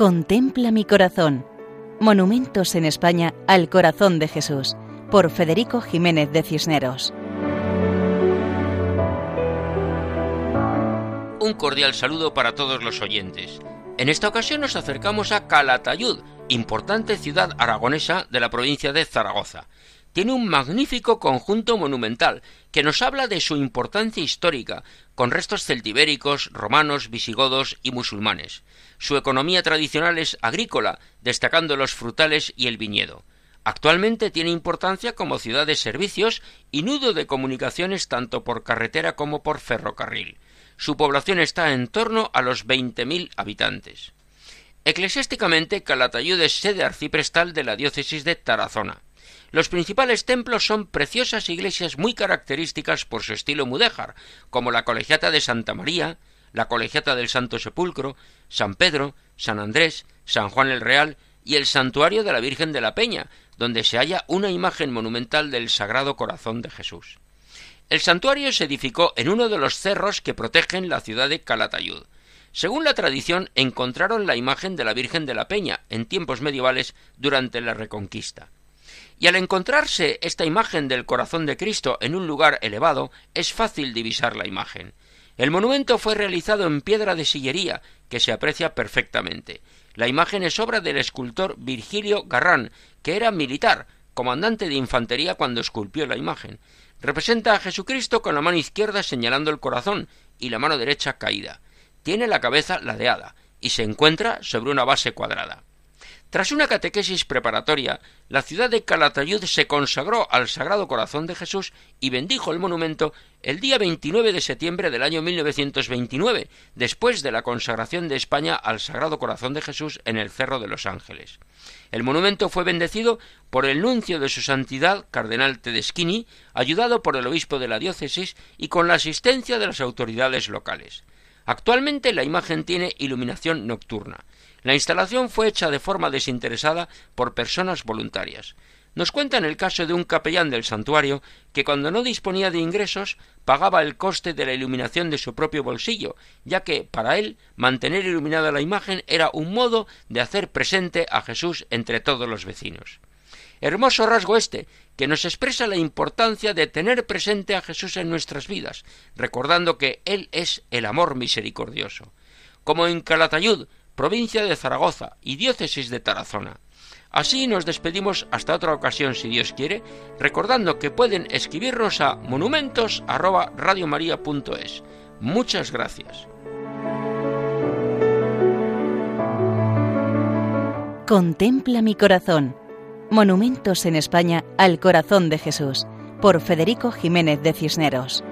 Contempla mi corazón. Monumentos en España al corazón de Jesús, por Federico Jiménez de Cisneros. Un cordial saludo para todos los oyentes. En esta ocasión nos acercamos a Calatayud, importante ciudad aragonesa de la provincia de Zaragoza. Tiene un magnífico conjunto monumental que nos habla de su importancia histórica, con restos celtibéricos, romanos, visigodos y musulmanes. Su economía tradicional es agrícola, destacando los frutales y el viñedo. Actualmente tiene importancia como ciudad de servicios y nudo de comunicaciones tanto por carretera como por ferrocarril. Su población está en torno a los 20.000 habitantes. Eclesiásticamente, Calatayud es sede arciprestal de la diócesis de Tarazona. Los principales templos son preciosas iglesias muy características por su estilo mudéjar, como la Colegiata de Santa María, la Colegiata del Santo Sepulcro, San Pedro, San Andrés, San Juan el Real y el Santuario de la Virgen de la Peña, donde se halla una imagen monumental del Sagrado Corazón de Jesús. El santuario se edificó en uno de los cerros que protegen la ciudad de Calatayud. Según la tradición, encontraron la imagen de la Virgen de la Peña en tiempos medievales durante la Reconquista. Y al encontrarse esta imagen del corazón de Cristo en un lugar elevado, es fácil divisar la imagen. El monumento fue realizado en piedra de sillería, que se aprecia perfectamente. La imagen es obra del escultor Virgilio Garrán, que era militar, comandante de infantería cuando esculpió la imagen. Representa a Jesucristo con la mano izquierda señalando el corazón y la mano derecha caída. Tiene la cabeza ladeada y se encuentra sobre una base cuadrada. Tras una catequesis preparatoria, la ciudad de Calatayud se consagró al Sagrado Corazón de Jesús y bendijo el monumento el día 29 de septiembre del año 1929, después de la consagración de España al Sagrado Corazón de Jesús en el Cerro de los Ángeles. El monumento fue bendecido por el nuncio de su santidad, cardenal Tedeschini, ayudado por el obispo de la diócesis y con la asistencia de las autoridades locales. Actualmente la imagen tiene iluminación nocturna. La instalación fue hecha de forma desinteresada por personas voluntarias. Nos cuentan el caso de un capellán del santuario que cuando no disponía de ingresos pagaba el coste de la iluminación de su propio bolsillo, ya que para él mantener iluminada la imagen era un modo de hacer presente a Jesús entre todos los vecinos. Hermoso rasgo este, que nos expresa la importancia de tener presente a Jesús en nuestras vidas, recordando que Él es el amor misericordioso. Como en Calatayud provincia de Zaragoza y diócesis de Tarazona. Así nos despedimos hasta otra ocasión si Dios quiere, recordando que pueden escribirnos a monumentos@radiomaria.es. Muchas gracias. Contempla mi corazón. Monumentos en España al corazón de Jesús por Federico Jiménez de Cisneros.